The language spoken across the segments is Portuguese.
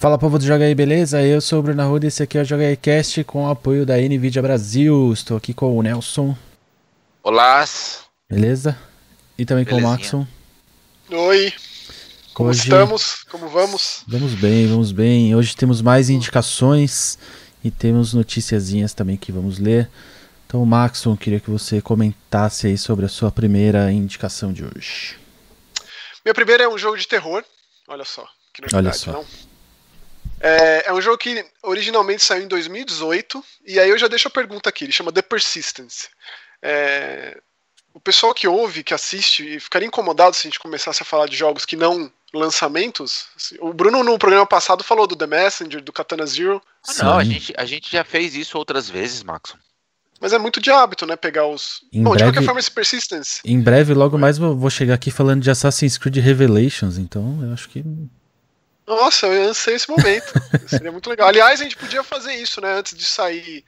Fala povo do Joga aí, beleza? Eu sou o Bruno Arruda e esse aqui é o Joga aí Cast com o apoio da NVIDIA Brasil. Estou aqui com o Nelson. Olá. Beleza? E também Belezinha. com o Maxon. Oi. Como Hoje... estamos? Como vamos? Vamos bem, vamos bem. Hoje temos mais indicações e temos noticiazinhas também que vamos ler. Então, Maxon, queria que você comentasse aí sobre a sua primeira indicação de hoje. Minha primeira é um jogo de terror. Olha só. Que novidade, Olha só. Não? É, é, um jogo que originalmente saiu em 2018, e aí eu já deixo a pergunta aqui, ele chama The Persistence. É, o pessoal que ouve, que assiste, ficaria incomodado se a gente começasse a falar de jogos que não lançamentos. O Bruno, no programa passado, falou do The Messenger, do Katana Zero. Ah, não, a gente, a gente já fez isso outras vezes, Max. Mas é muito de hábito, né? Pegar os. Em Bom, breve, de qualquer forma, esse Persistence. Em breve, logo mais, vou chegar aqui falando de Assassin's Creed Revelations, então eu acho que nossa, eu ansei esse momento. Seria muito legal. Aliás, a gente podia fazer isso, né? Antes de sair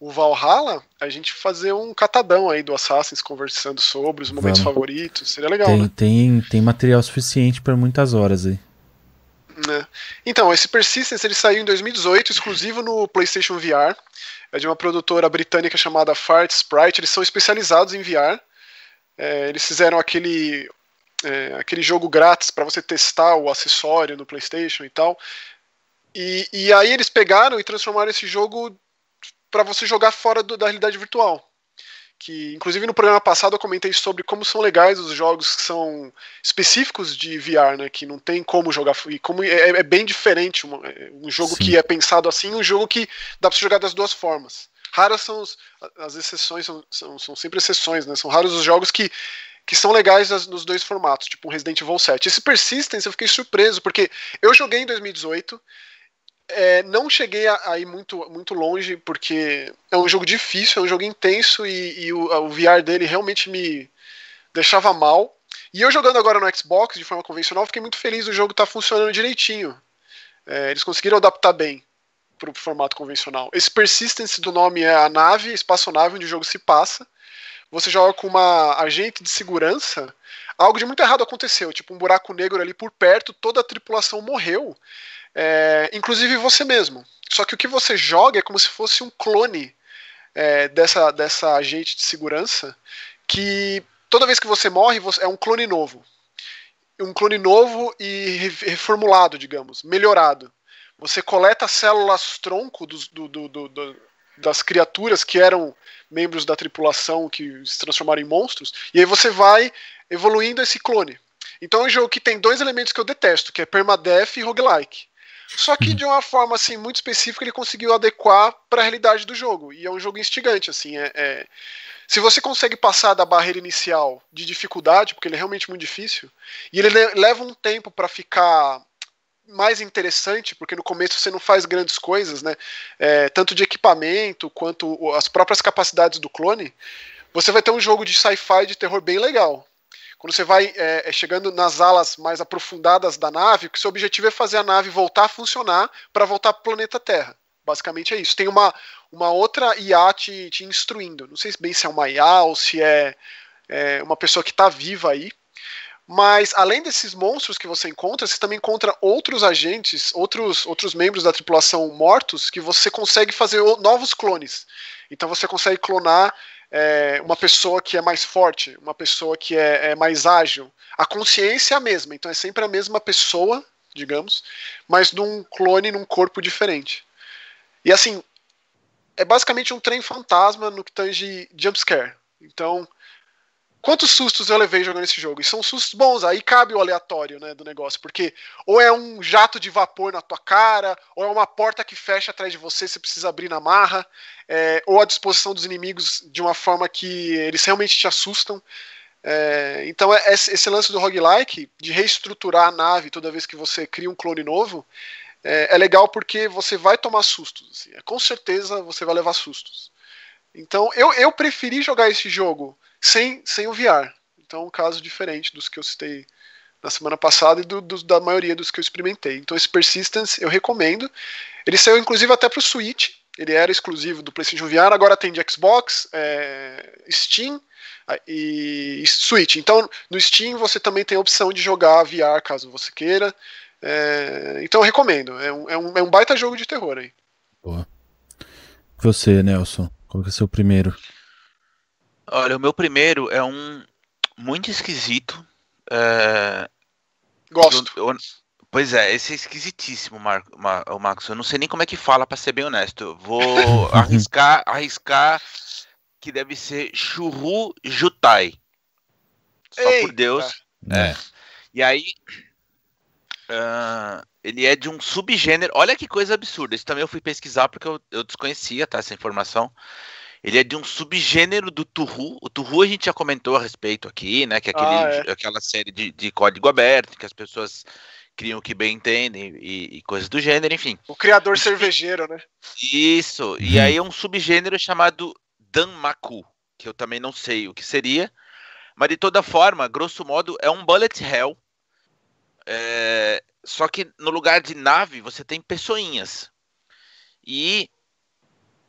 o Valhalla, a gente fazer um catadão aí do Assassin's conversando sobre os momentos Vamos. favoritos. Seria legal. Tem, né? tem, tem material suficiente para muitas horas aí. É. Então, esse Persistence ele saiu em 2018, exclusivo no PlayStation VR. É de uma produtora britânica chamada Fart Sprite. Eles são especializados em VR. É, eles fizeram aquele é, aquele jogo grátis para você testar o acessório no PlayStation e tal. E, e aí eles pegaram e transformaram esse jogo para você jogar fora do, da realidade virtual. Que, inclusive, no programa passado eu comentei sobre como são legais os jogos que são específicos de VR, né? Que não tem como jogar. E como é, é bem diferente um, é, um jogo Sim. que é pensado assim um jogo que dá para jogar das duas formas. Raras são os, as exceções, são, são, são sempre exceções, né? São raros os jogos que que são legais nos dois formatos, tipo um Resident Evil 7. Esse Persistence eu fiquei surpreso, porque eu joguei em 2018, é, não cheguei a, a, ir muito, muito longe, porque é um jogo difícil, é um jogo intenso e, e o, o, VR dele realmente me deixava mal. E eu jogando agora no Xbox de forma convencional, fiquei muito feliz o jogo tá funcionando direitinho. É, eles conseguiram adaptar bem para o formato convencional. Esse Persistence do nome é a nave, espaçonave onde o jogo se passa você joga com uma agente de segurança, algo de muito errado aconteceu, tipo um buraco negro ali por perto, toda a tripulação morreu, é, inclusive você mesmo. Só que o que você joga é como se fosse um clone é, dessa, dessa agente de segurança, que toda vez que você morre você, é um clone novo. Um clone novo e reformulado, digamos, melhorado. Você coleta células tronco do, do, do, do das criaturas que eram membros da tripulação que se transformaram em monstros, e aí você vai evoluindo esse clone. Então é um jogo que tem dois elementos que eu detesto, que é permadeath e roguelike. Só que de uma forma assim muito específica ele conseguiu adequar para a realidade do jogo. E é um jogo instigante, assim, é, é... se você consegue passar da barreira inicial de dificuldade, porque ele é realmente muito difícil, e ele leva um tempo para ficar mais interessante, porque no começo você não faz grandes coisas, né? É, tanto de equipamento quanto as próprias capacidades do clone, você vai ter um jogo de sci-fi de terror bem legal. Quando você vai é, é chegando nas alas mais aprofundadas da nave, o seu objetivo é fazer a nave voltar a funcionar para voltar para o planeta Terra. Basicamente é isso. Tem uma, uma outra IA te, te instruindo. Não sei bem se é uma IA ou se é, é uma pessoa que está viva aí. Mas além desses monstros que você encontra, você também encontra outros agentes, outros, outros membros da tripulação mortos que você consegue fazer novos clones. Então você consegue clonar é, uma pessoa que é mais forte, uma pessoa que é, é, mais ágil. A consciência é a mesma, então é sempre a mesma pessoa, digamos, mas num clone num corpo diferente. E assim, é basicamente um trem fantasma no que tange jumpscare. Então, Quantos sustos eu levei jogando esse jogo? E são sustos bons, aí cabe o aleatório né, do negócio, porque ou é um jato de vapor na tua cara, ou é uma porta que fecha atrás de você, você precisa abrir na marra, é, ou a disposição dos inimigos de uma forma que eles realmente te assustam. É, então é, esse lance do roguelike, de reestruturar a nave toda vez que você cria um clone novo, é, é legal porque você vai tomar sustos. Assim, é, com certeza você vai levar sustos. Então eu, eu preferi jogar esse jogo sem, sem o VR. Então, um caso diferente dos que eu citei na semana passada e do, do, da maioria dos que eu experimentei. Então, esse Persistence eu recomendo. Ele saiu inclusive até para o Switch. Ele era exclusivo do PlayStation VR, agora tem de Xbox, é, Steam, e Switch. Então, no Steam você também tem a opção de jogar VR caso você queira. É, então, eu recomendo. É um, é, um, é um baita jogo de terror aí. Boa. Você, Nelson, qual que é o seu primeiro? Olha, o meu primeiro é um muito esquisito. É... Gosto. Eu, eu, pois é, esse é esquisitíssimo, Mar, Mar, Marcos. Eu não sei nem como é que fala, para ser bem honesto. Eu vou arriscar, arriscar que deve ser Churru Jutai. Só Eita. por Deus. É. E aí, uh, ele é de um subgênero. Olha que coisa absurda. Isso também eu fui pesquisar porque eu, eu desconhecia tá, essa informação. Ele é de um subgênero do Turru. O Turru a gente já comentou a respeito aqui, né? Que é, aquele, ah, é. aquela série de, de, código aberto que as pessoas criam o que bem entendem e, e, coisas do gênero, enfim. O criador cervejeiro, né? Isso. E aí é um subgênero chamado Danmaku, que eu também não sei o que seria. Mas de toda forma, grosso modo, é um bullet hell. É... Só que no lugar de nave, você tem pessoinhas. E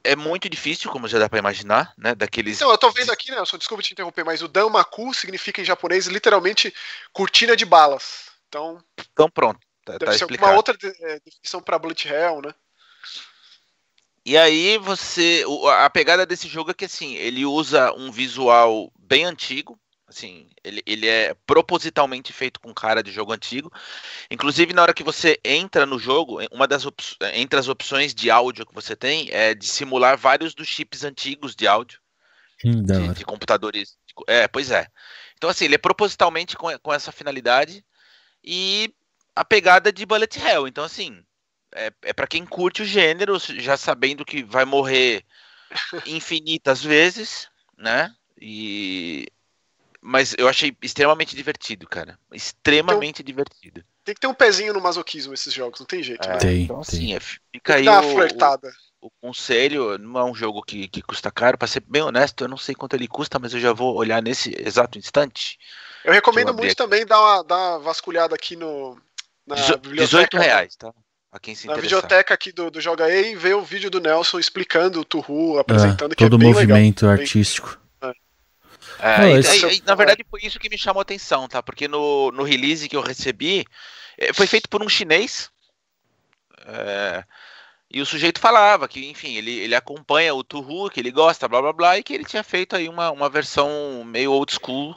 é muito difícil, como já dá para imaginar, né? Daqueles. Então, eu tô vendo aqui, né? Só desculpa te interromper, mas o Danmaku significa em japonês literalmente cortina de balas. Então. Então pronto. Tá, deve tá ser explicado. uma outra é, definição para Bullet Hell, né? E aí você. A pegada desse jogo é que assim, ele usa um visual bem antigo, Assim, ele, ele é propositalmente feito com cara de jogo antigo. Inclusive, na hora que você entra no jogo, uma das entre as opções de áudio que você tem é de simular vários dos chips antigos de áudio. de, de, computadores. É, pois é. Então, assim, ele é propositalmente com, com essa finalidade e a pegada de Bullet Hell. Então, assim, é, é para quem curte o gênero, já sabendo que vai morrer infinitas vezes, né? E mas eu achei extremamente divertido, cara. Extremamente então, divertido. Tem que ter um pezinho no masoquismo esses jogos, não tem jeito, é, né? Tem, então, tem. Assim, é, fica aí uma o, flertada. O, o, conselho, não é um jogo que, que custa caro, para ser bem honesto, eu não sei quanto ele custa, mas eu já vou olhar nesse exato instante. Eu recomendo muito aqui. também dar uma, dar uma vasculhada aqui no na biblioteca. 18 reais, tá? A quem se na biblioteca aqui do, do Joga E e ver o vídeo do Nelson explicando o Turru, apresentando é, que é todo é bem movimento legal. artístico. É, Não, esse... e, e, na verdade foi isso que me chamou a atenção, tá? Porque no, no release que eu recebi, é, foi feito por um chinês. É, e o sujeito falava que, enfim, ele, ele acompanha o Tuhu, que ele gosta, blá blá blá, e que ele tinha feito aí uma, uma versão meio old school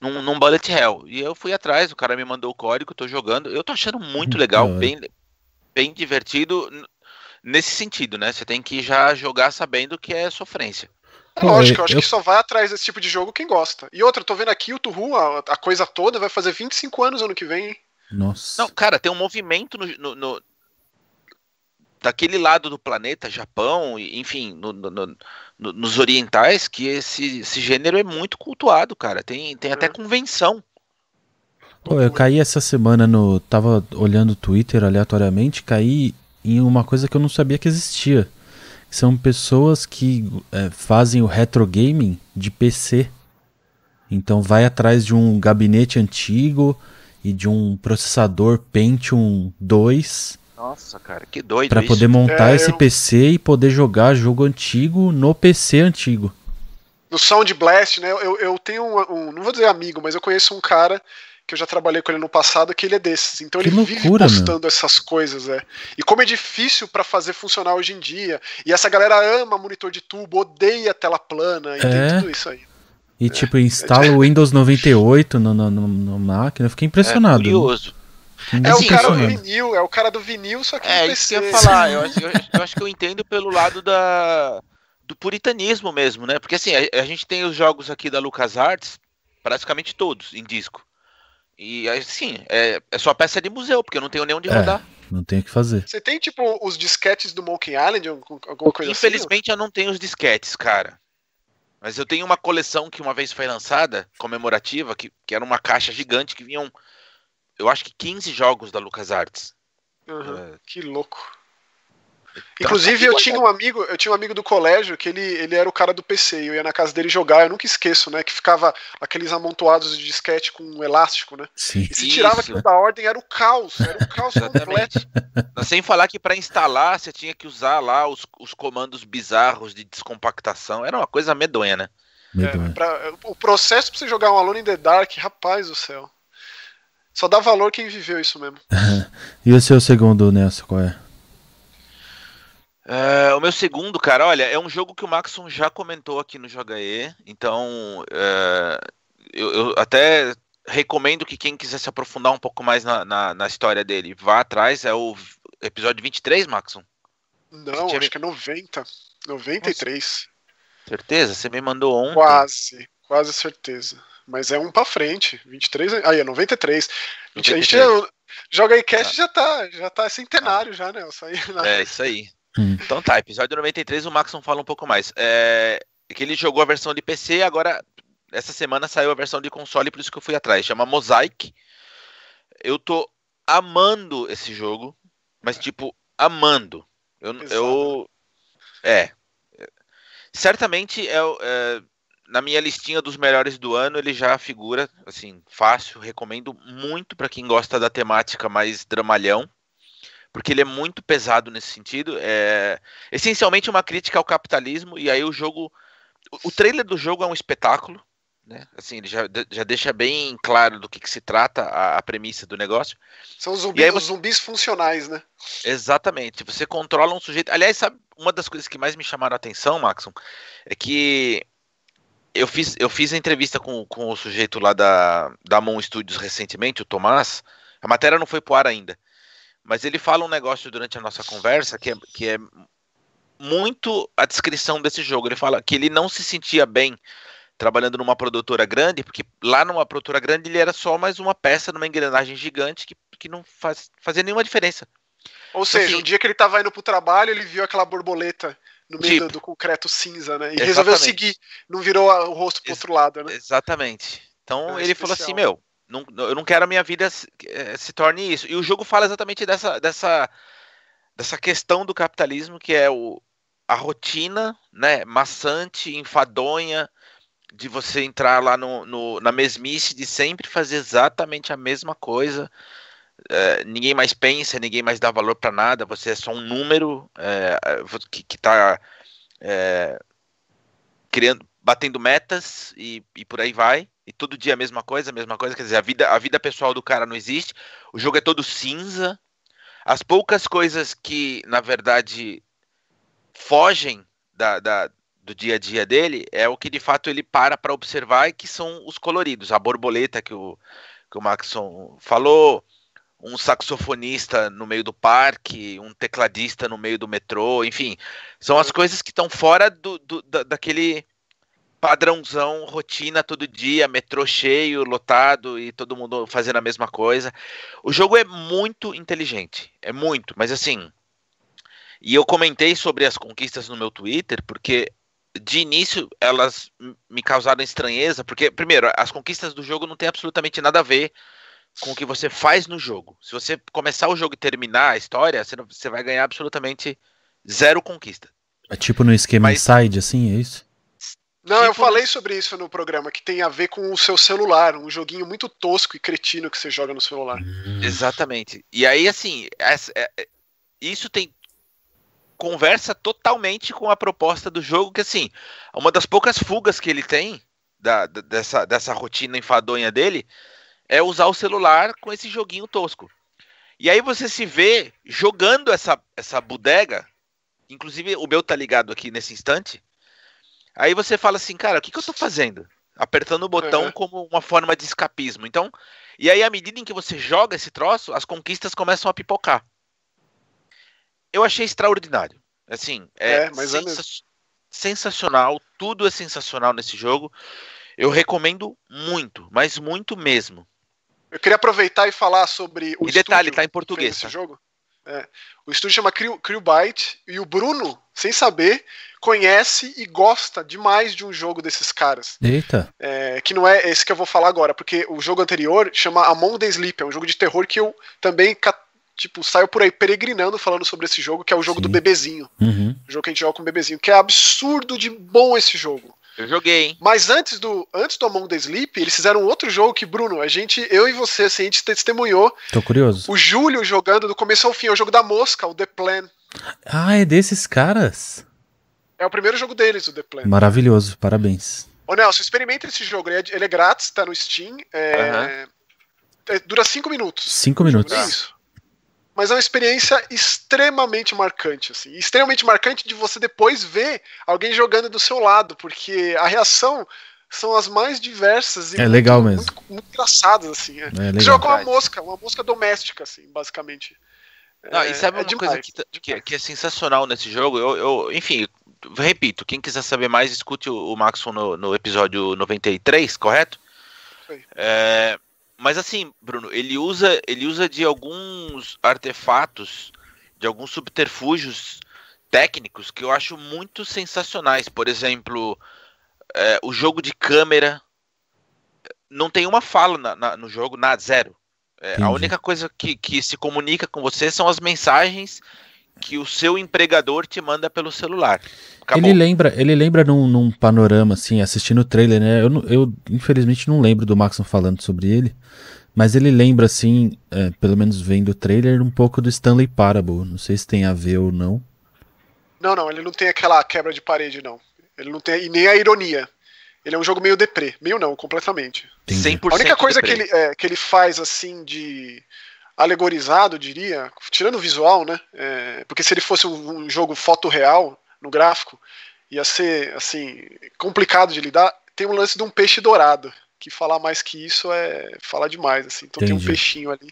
num, num Bullet Hell. E eu fui atrás, o cara me mandou o código, tô jogando. Eu tô achando muito legal, bem, bem divertido nesse sentido, né? Você tem que já jogar sabendo que é sofrência. É lógico, eu acho eu... que só vai atrás desse tipo de jogo quem gosta. E outra, eu tô vendo aqui o Tuhu, a, a, coisa toda, vai fazer 25 anos ano que vem. Nossa. Não, cara, tem um movimento no, no, no daquele lado do planeta, Japão, enfim, no, nos orientais, que esse, esse gênero é muito cultuado, cara. Tem, tem até uhum. convenção. Pô, eu caí essa semana no. Tava olhando o Twitter aleatoriamente, caí em uma coisa que eu não sabia que existia são pessoas que é, fazem o retro gaming de PC. Então vai atrás de um gabinete antigo e de um processador Pentium 2. Nossa, cara, que doido Para poder montar é, esse eu... PC e poder jogar jogo antigo no PC antigo. No Sound Blast, né? Eu, eu tenho um, um, não vou dizer amigo, mas eu conheço um cara que eu já trabalhei com ele no passado, que ele é desses. Então que ele loucura, vive postando meu. essas coisas, é. E como é difícil para fazer funcionar hoje em dia. E essa galera ama monitor de tubo, odeia tela plana, e é. tem tudo isso aí. E é. tipo, instala o Windows 98 no, no, no, no máquina, eu fiquei impressionado. É curioso. É o cara do vinil, é o cara do vinil, só que. É, isso que eu ia falar. Eu, eu, eu, acho que eu entendo pelo lado da, do puritanismo mesmo, né? Porque assim, a, a gente tem os jogos aqui da LucasArts, praticamente todos em disco. E assim, é, é só peça de museu, porque eu não tenho nem onde é, rodar. Não tem o que fazer. Você tem, tipo, os disquetes do Monkey Island, alguma coisa assim, Infelizmente assim? eu não tenho os disquetes, cara. Mas eu tenho uma coleção que uma vez foi lançada, comemorativa, que, que era uma caixa gigante que vinham, eu acho que 15 jogos da LucasArts. Uhum, é... Que louco. Inclusive, eu tinha um amigo, eu tinha um amigo do colégio que ele, ele era o cara do PC, eu ia na casa dele jogar, eu nunca esqueço, né? Que ficava aqueles amontoados de disquete com um elástico, né? Sim. E se tirava aquilo da ordem, era o caos, era o caos completo. Sem falar que para instalar você tinha que usar lá os, os comandos bizarros de descompactação, era uma coisa medonha, né? É, pra, o processo pra você jogar um Alone in the Dark, rapaz do céu. Só dá valor quem viveu isso mesmo. e o seu segundo, Nelson, qual é? É, o meu segundo, cara, olha, é um jogo que o Maxon já comentou aqui no Joga E, então é, eu, eu, até recomendo que quem quiser se aprofundar um pouco mais na, na, na, história dele, vá atrás, é o episódio 23, Maxon? Não, acho me... que é 90, 93. Nossa. Certeza? Você me mandou ontem. Quase, quase certeza. Mas é um pra frente. 23. Aí, é 93. 93. A gente é, joga aí cast ah. já tá, já tá centenário já, né? Aí, na... É, isso aí. Hum. Então tá, episódio 93, o Maxon fala um pouco mais. É, que ele jogou a versão de PC, agora essa semana saiu a versão de console, por isso que eu fui atrás. Chama Mosaic. Eu tô amando esse jogo, mas tipo, amando. Eu, eu é, certamente é, é, na minha listinha dos melhores do ano ele já figura assim fácil. Recomendo muito para quem gosta da temática mais dramalhão, porque ele é muito pesado nesse sentido. É essencialmente uma crítica ao capitalismo e aí o jogo, o, trailer do jogo é um espetáculo. Né? Assim, ele já, já deixa bem claro do que, que se trata a, a, premissa do negócio. São os zumbis, você... zumbis funcionais, né? Exatamente. Você controla um sujeito. Aliás, sabe uma das coisas que mais me chamaram a atenção, Maxon, é que eu fiz, eu fiz a entrevista com, com o sujeito lá da, da Mon Studios recentemente, o Tomás. A matéria não foi pro ar ainda. Mas ele fala um negócio durante a nossa conversa que é, que é muito a descrição desse jogo. Ele fala que ele não se sentia bem trabalhando numa produtora grande, porque lá numa produtora grande ele era só mais uma peça numa engrenagem gigante que, que não faz, fazia nenhuma diferença. Ou então, seja, assim, um dia que ele estava indo pro trabalho, ele viu aquela borboleta no meio tipo, do, do, concreto cinza, né? E exatamente. resolveu seguir, não virou o rosto pro Ex outro lado, né? Exatamente. Então é ele especial. falou assim, meu, não, eu não quero a minha vida se, eh, se, torne isso. E o jogo fala exatamente dessa, dessa, dessa questão do capitalismo, que é o, a rotina, né, maçante, enfadonha, de você entrar lá no, no, na mesmice de sempre fazer exatamente a mesma coisa. É, ninguém mais pensa, ninguém mais dá valor para nada, você é só um número é, que, está é, criando, batendo metas e, e, por aí vai. E todo dia a mesma coisa, a mesma coisa. Quer dizer, a vida, a vida pessoal do cara não existe. O jogo é todo cinza. As poucas coisas que, na verdade, fogem da, da, do dia a dia dele é o que de fato ele para para observar, que são os coloridos, a borboleta que o, que o Maxon falou, um saxofonista no meio do parque, um tecladista no meio do metrô, enfim, são as coisas que estão fora do, do da, daquele padrãozão, rotina todo dia, metrô cheio, lotado e todo mundo fazendo a mesma coisa. O jogo é muito inteligente, é muito, mas assim. E eu comentei sobre as conquistas no meu Twitter, porque de início elas me causaram estranheza, porque, primeiro, as conquistas do jogo não tem absolutamente nada a ver com o que você faz no jogo. Se você começar o jogo e terminar a história, você, não, você vai ganhar absolutamente zero conquista. É tipo no esquema Mas, inside, assim, é isso? Não, tipo eu falei no... sobre isso no programa, que tem a ver com o seu celular, um joguinho muito tosco e cretino que você joga no celular. Hum. Exatamente. E aí, assim, essa, é, é, isso tem conversa totalmente com a proposta do jogo, que assim, uma das poucas fugas que ele tem da, dessa, dessa rotina enfadonha dele é usar o celular com esse joguinho tosco. E aí você se vê jogando essa, essa bodega, inclusive o meu tá ligado aqui nesse instante. Aí você fala assim, cara, o que, que eu tô fazendo? Apertando o botão uhum. como uma forma de escapismo. Então, e aí à medida em que você joga esse troço, as conquistas começam a pipocar eu achei extraordinário. Assim, é, é sensa sensacional, tudo é sensacional nesse jogo. Eu recomendo muito, mas muito mesmo. Eu queria aproveitar e falar sobre o E detalhe, tá em português. Tá? jogo. É. O estúdio chama Crewbyte e o Bruno, sem saber, conhece e gosta demais de um jogo desses caras. Eita. É, que não é esse que eu vou falar agora, porque o jogo anterior chama Among the Sleep, é um jogo de terror que eu também tipo, saiu por aí peregrinando falando sobre esse jogo, que é o jogo Sim. do bebezinho. Uhum. O jogo que a gente joga com o bebezinho, que é absurdo de bom esse jogo. Eu joguei, hein? Mas antes do, antes do Among the Sleep, eles fizeram outro jogo que, Bruno, a gente, eu e você, assim, a gente testemunhou. Tô curioso. O Júlio jogando do começo ao fim, é o jogo da mosca, o The Plan. Ah, é desses caras? É o primeiro jogo deles, o The Plan. Maravilhoso, parabéns. Ô Nelson, experimenta esse jogo, ele é, ele é grátis, tá no Steam. É, é, dura 5 minutos. 5 minutos. É isso. Mas é uma experiência extremamente marcante, assim. Extremamente marcante de você depois ver alguém jogando do seu lado, porque a reação são as mais diversas e é muito, legal mesmo. Muito, muito engraçadas, assim. É. É você joga com uma mosca, uma mosca doméstica, assim, basicamente. Não, e sabe é, uma coisa que, que, que, é sensacional nesse jogo? Eu, eu, enfim, repito, quem quiser saber mais, escute o, o Maxon no, no, episódio 93, correto? É, mas assim, Bruno, ele usa, ele usa de alguns artefatos, de alguns subterfúgios técnicos que eu acho muito sensacionais. Por exemplo, é, o jogo de câmera não tem uma fala na, na, no jogo, nada, zero. É, a única coisa que, que se comunica com você são as mensagens que o seu empregador te manda pelo celular. Acabou. Ele lembra, ele lembra num, num, panorama, assim, assistindo o trailer, né? Eu, eu, infelizmente não lembro do Maxon falando sobre ele, mas ele lembra, assim, é, pelo menos vendo o trailer, um pouco do Stanley Parable. Não sei se tem a ver ou não. Não, não, ele não tem aquela quebra de parede, não. Ele não tem. E nem a ironia. Ele é um jogo meio deprê. Meio não, completamente. 100% a única coisa que ele, é, que ele faz, assim, de alegorizado, diria, tirando o visual, né? É, porque se ele fosse um, um, jogo foto real no gráfico, ia ser assim complicado de lidar. Tem um lance de um peixe dourado, que falar mais que isso é falar demais, assim. Então Entendi. tem um peixinho ali.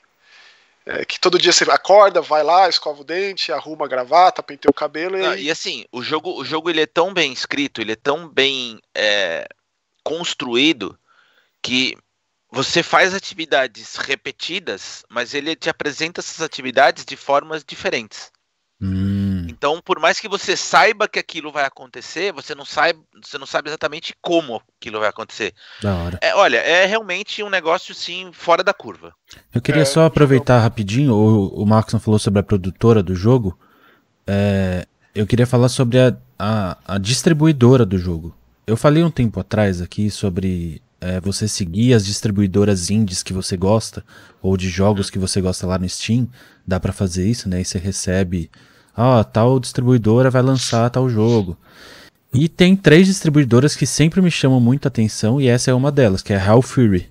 É, que todo dia você acorda, vai lá, escova o dente, arruma a gravata, penteia o cabelo Não, e... e assim, o jogo, o jogo ele é tão bem escrito, ele é tão bem é, construído que você faz atividades repetidas, mas ele te apresenta essas atividades de formas diferentes. Hum. Então, por mais que você saiba que aquilo vai acontecer, você não sabe, você não sabe exatamente como aquilo vai acontecer. Da hora. É, olha, é realmente um negócio sim fora da curva. Eu queria é, só aproveitar rapidinho, o, o Maxon falou sobre a produtora do jogo. É, eu queria falar sobre a, a, a distribuidora do jogo. Eu falei um tempo atrás aqui sobre é, você seguir as distribuidoras indies que você gosta, ou de jogos que você gosta lá no Steam, dá para fazer isso, né? E você recebe, ó, oh, tal distribuidora vai lançar tal jogo. E tem três distribuidoras que sempre me chamam muita atenção, e essa é uma delas, que é a Hell Fury.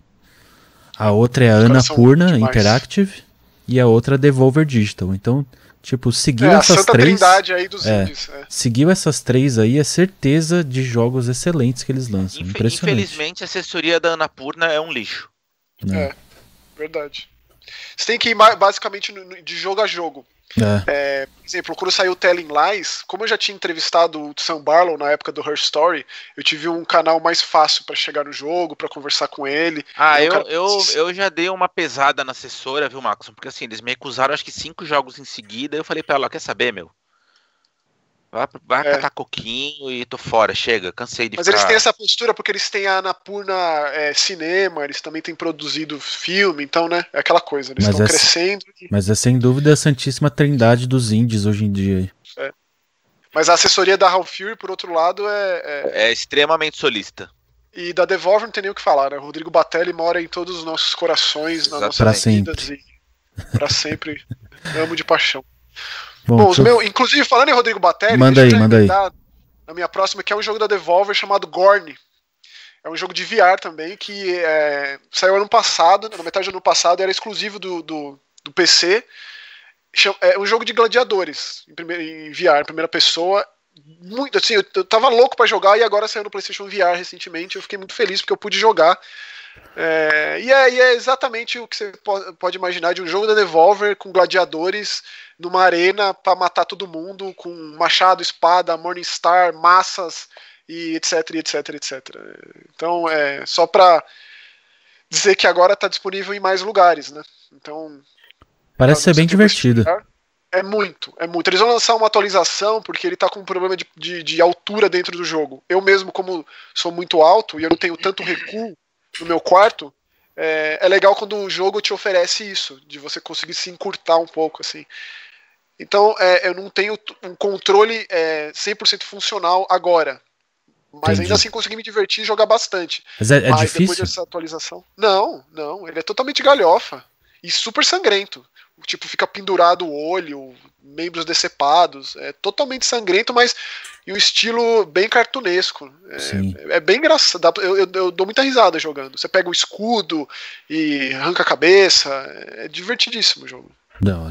A outra é a Annapurna Interactive, e a outra é a Devolver Digital. Então, Tipo, seguiu é, essas três. aí dos é, indies, é. Seguiu essas três aí, é certeza de jogos excelentes que eles lançam. Infe Impressionante. Infelizmente, a assessoria da Anapurna é um lixo. É, é verdade. Você tem que ir basicamente de jogo a jogo. É. É, por exemplo, quando saiu Telling Lies, como eu já tinha entrevistado o Sam Barlow na época do Her Story, eu tive um canal mais fácil para chegar no jogo, para conversar com ele. Ah, eu, eu, eu já dei uma pesada na assessora, viu, Marcos? Porque assim, eles me recusaram acho que cinco jogos em seguida. Eu falei pra ela: quer saber, meu? Vai, vai é. catar coquinho e tô fora, chega, cansei de Mas ficar... eles têm essa postura porque eles têm a Anapurna é, Cinema, eles também têm produzido filme, então, né, é aquela coisa, eles estão é, crescendo. E... Mas é sem dúvida a santíssima trindade dos indies hoje em dia. É. Mas a assessoria da Half Fury, por outro lado, é, é... é extremamente solista. E da Devolver não tem nem o que falar, né? O Rodrigo Batelli mora em todos os nossos corações, nas nossas pra vidas sempre. e pra sempre amo de paixão. Bom, Bom meu, inclusive falando em Rodrigo Batelli, manda aí, manda aí. Na minha próxima, que é um jogo da Devolver chamado Gorn. É um jogo de VR também que é, saiu ano passado, na metade do ano passado, era exclusivo do, do, do PC. É um jogo de gladiadores em, primeira, em VR, em primeira pessoa. Muito assim, eu, eu tava louco para jogar e agora saiu no PlayStation VR recentemente. Eu fiquei muito feliz porque eu pude jogar. É, e, é, e, é, exatamente o que você pode imaginar de um jogo da Devolver com gladiadores numa arena para matar todo mundo com machado, espada, Morningstar, massas e etc, etc, etc. Então é só para dizer que agora está disponível em mais lugares, né? Então parece ser bem divertido. É muito, é muito. Eles vão lançar uma atualização porque ele está com um problema de, de, de altura dentro do jogo. Eu mesmo, como sou muito alto e eu não tenho tanto recuo no meu quarto, é, é, legal quando o jogo te oferece isso, de você conseguir se encurtar um pouco, assim. Então, é, eu não tenho um controle é, 100% funcional agora. Mas Entendi. ainda assim consegui me divertir e jogar bastante. Mas é, é mas difícil? depois dessa atualização. Não, não. Ele é totalmente galhofa. E super sangrento. Tipo, fica pendurado o olho, membros decepados. É totalmente sangrento, mas e um estilo bem cartunesco. É, é bem engraçado. Eu, eu, eu, dou muita risada jogando. Você pega o escudo e arranca a cabeça. É divertidíssimo o jogo.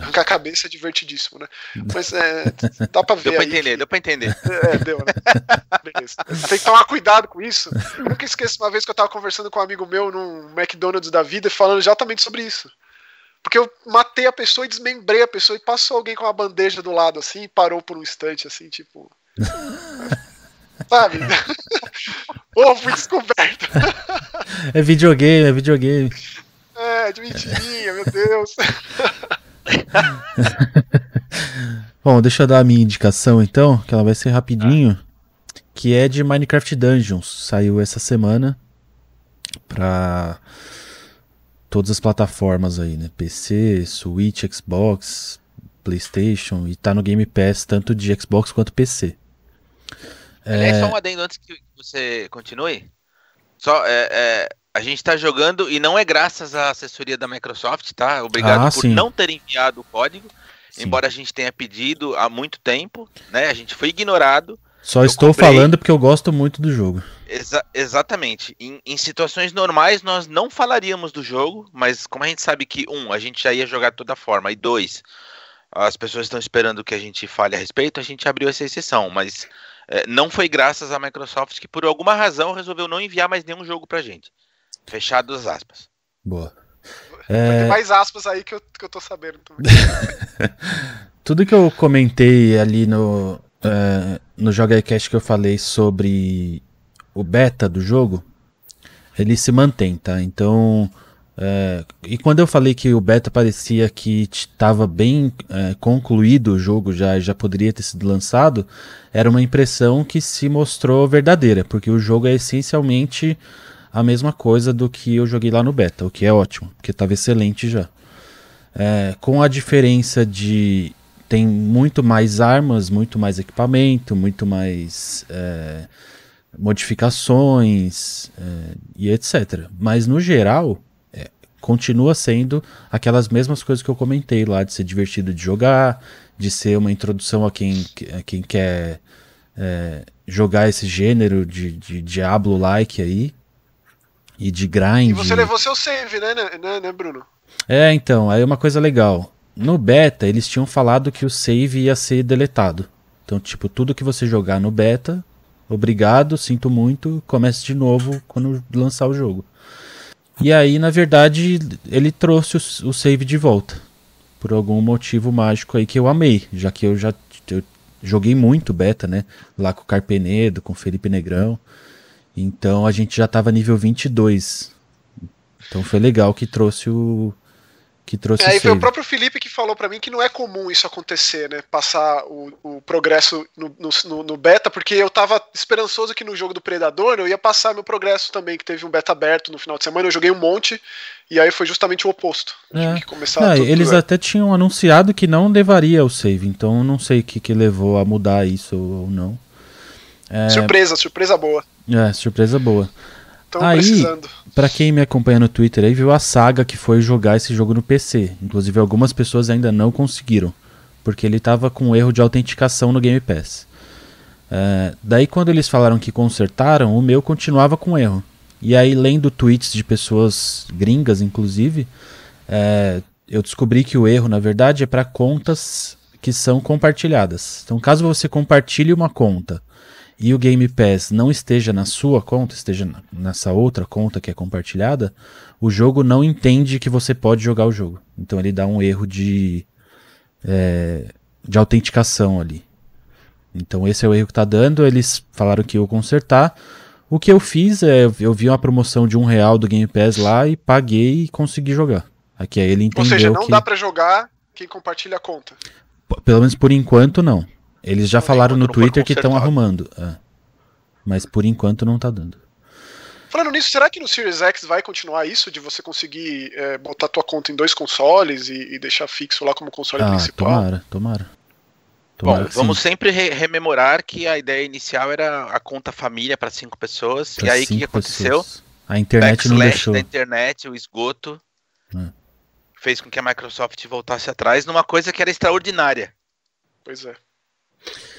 Arrancar a cabeça é divertidíssimo, né? Mas é, dá pra ver. Deu pra aí, entender, que... deu pra entender. É, deu, né? Beleza. Tem que tomar cuidado com isso. Eu nunca esqueço uma vez que eu tava conversando com um amigo meu num McDonald's da vida falando exatamente sobre isso. Porque eu matei a pessoa e desmembrei a pessoa e passou alguém com uma bandeja do lado assim e parou por um instante, assim, tipo. Sabe? Ou fui descoberto. É videogame, é videogame. É, de mentirinha, meu Deus. Bom, deixa eu dar a minha indicação então, que ela vai ser rapidinho. Que é de Minecraft Dungeons. Saiu essa semana pra todas as plataformas aí, né? PC, Switch, Xbox, PlayStation e tá no Game Pass tanto de Xbox quanto PC. É... só um adendo antes que você continue. Só, é, é, a gente tá jogando e não é graças à assessoria da Microsoft, tá? Obrigado ah, por sim. não ter enviado o código, sim. embora a gente tenha pedido há muito tempo, né? A gente foi ignorado. Só estou comprei... falando porque eu gosto muito do jogo. Exa exatamente. Em, em, situações normais nós não falaríamos do jogo, mas como a gente sabe que, um, a gente já ia jogar de toda forma, e dois, as pessoas estão esperando que a gente fale a respeito, a gente abriu essa exceção, mas é, não foi graças à Microsoft que por alguma razão resolveu não enviar mais nenhum jogo pra gente. Fechado as aspas. Boa. É... Tem mais aspas aí que eu, que eu tô sabendo também. Tudo que eu comentei ali no, uh, no JogaCast que eu falei sobre o beta do jogo, ele se mantém, tá? Então, é, e quando eu falei que o beta parecia que estava bem é, concluído o jogo, já, já poderia ter sido lançado, era uma impressão que se mostrou verdadeira, porque o jogo é essencialmente a mesma coisa do que eu joguei lá no beta, o que é ótimo, porque estava excelente já. É, com a diferença de tem muito mais armas, muito mais equipamento, muito mais é, modificações é, e etc. Mas no geral, é, continua sendo aquelas mesmas coisas que eu comentei lá, de ser divertido de jogar, de ser uma introdução a quem, a quem quer é, jogar esse gênero de, de Diablo-like aí. E de grind. E você levou seu save, né, né, né, Bruno? É, então, aí é uma coisa legal. No beta, eles tinham falado que o save ia ser deletado. Então, tipo, tudo que você jogar no beta, obrigado, sinto muito, comece de novo quando lançar o jogo. E aí, na verdade, ele trouxe o, o save de volta. Por algum motivo mágico aí que eu amei, já que eu já eu joguei muito beta, né? Lá com o Carpenedo, com o Felipe Negrão. Então a gente já tava nível 22. Então foi legal que trouxe o, que trouxe é, e foi o próprio Felipe que falou para mim que não é comum isso acontecer, né? Passar o, o progresso no, no, no, beta, porque eu tava esperançoso que no jogo do Predador eu ia passar meu progresso também, que teve um beta aberto no final de semana, eu joguei um monte, e aí foi justamente o oposto. É. Não, eles tudo, até tinham anunciado que não levaria o save, então não sei o que, que levou a mudar isso ou não. É... Surpresa, surpresa boa. É, surpresa boa. Aí, precisando. Pra quem me acompanha no Twitter aí, viu a saga que foi jogar esse jogo no PC. Inclusive, algumas pessoas ainda não conseguiram. Porque ele tava com erro de autenticação no Game Pass. É, daí, quando eles falaram que consertaram, o meu continuava com erro. E aí, lendo tweets de pessoas gringas, inclusive, é, eu descobri que o erro, na verdade, é para contas que são compartilhadas. Então, caso você compartilhe uma conta e o Game Pass não esteja na sua conta, esteja nessa outra conta que é compartilhada, o jogo não entende que você pode jogar o jogo. Então ele dá um erro de, é, de autenticação ali. Então esse é o erro que está dando. Eles falaram que eu consertar. O que eu fiz é, eu vi uma promoção de um real do Game Pass lá e paguei e consegui jogar. Aqui aí ele entendeu Ou seja, não que... dá para jogar quem compartilha a conta. Pelo menos por enquanto não. Eles já falaram no Twitter que estão arrumando. É. Mas por enquanto não tá dando. Falando nisso, será que no Series X vai continuar isso de você conseguir é, botar tua conta em dois consoles e, e deixar fixo lá como console ah, principal? Tomara, tomara. tomara Bom, vamos sim. sempre re rememorar que a ideia inicial era a conta família para cinco pessoas. Pra e aí o que aconteceu? Pessoas. A internet não deixou. da internet, o esgoto. É. fez com que a Microsoft voltasse atrás numa coisa que era extraordinária. Pois é.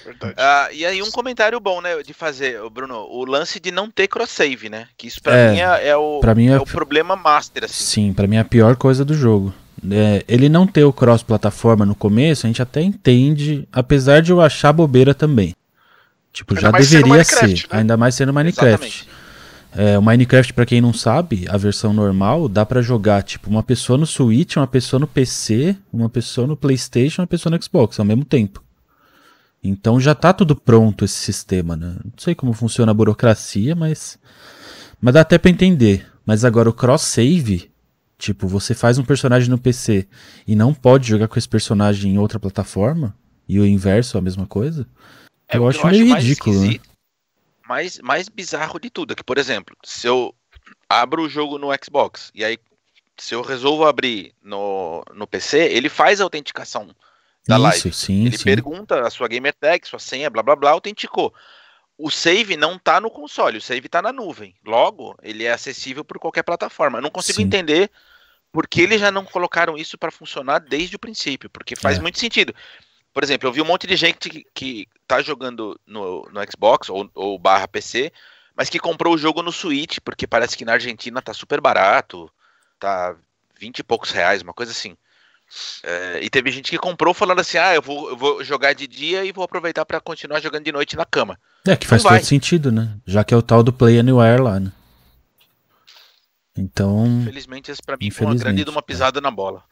Verdade. Ah, e aí um comentário bom, né, de fazer, Bruno, o lance de não ter cross-save, né? Que isso pra É, mim é, é o, pra mim é- é o problema master, assim. Sim, pra mim é a pior coisa do jogo. É, ele não ter o cross-plataforma no começo, a gente até entende, apesar de eu achar bobeira também. Tipo, Ainda já deveria ser, né? ainda mais sendo Minecraft. Exatamente. É, o Minecraft, pra quem não sabe, a versão normal dá pra jogar, tipo, uma pessoa no Switch, uma pessoa no PC, uma pessoa no PlayStation, uma pessoa no Xbox ao mesmo tempo. Então já tá tudo pronto esse sistema, né? Não sei como funciona a burocracia, mas mas dá até pra entender. Mas agora o cross save, tipo, você faz um personagem no PC e não pode jogar com esse personagem em outra plataforma, e o inverso é a mesma coisa. É, eu o acho meio ridículo, né? esquisito, mais, mais bizarro de tudo é que, por exemplo, se eu abro o jogo no Xbox e aí se eu resolvo abrir no, no PC, ele faz a autenticação da Isso, live. sim, ele sim. pergunta a sua gamer tag, sua senha, blá blá blá, autenticou. O save não tá no console, o save tá na nuvem. Logo, ele é acessível por qualquer plataforma. Eu não consigo Sim. entender por que eles já não colocaram isso para funcionar desde o princípio, porque faz É. muito sentido. Por exemplo, eu vi um monte de gente que, que tá jogando no, no Xbox ou, ou barra PC, mas que comprou o jogo no Switch, porque parece que na Argentina tá super barato, tá 20 e poucos reais, uma coisa assim. É, e teve gente que comprou falando assim: ah, eu vou, eu vou jogar de dia e vou aproveitar para continuar jogando de noite na cama. É, que faz Não vai. todo sentido, né? Já que é o tal do Play Anywhere lá, né? Então, Infelizmente, isso pra mim foi uma grande de uma pisada na bola.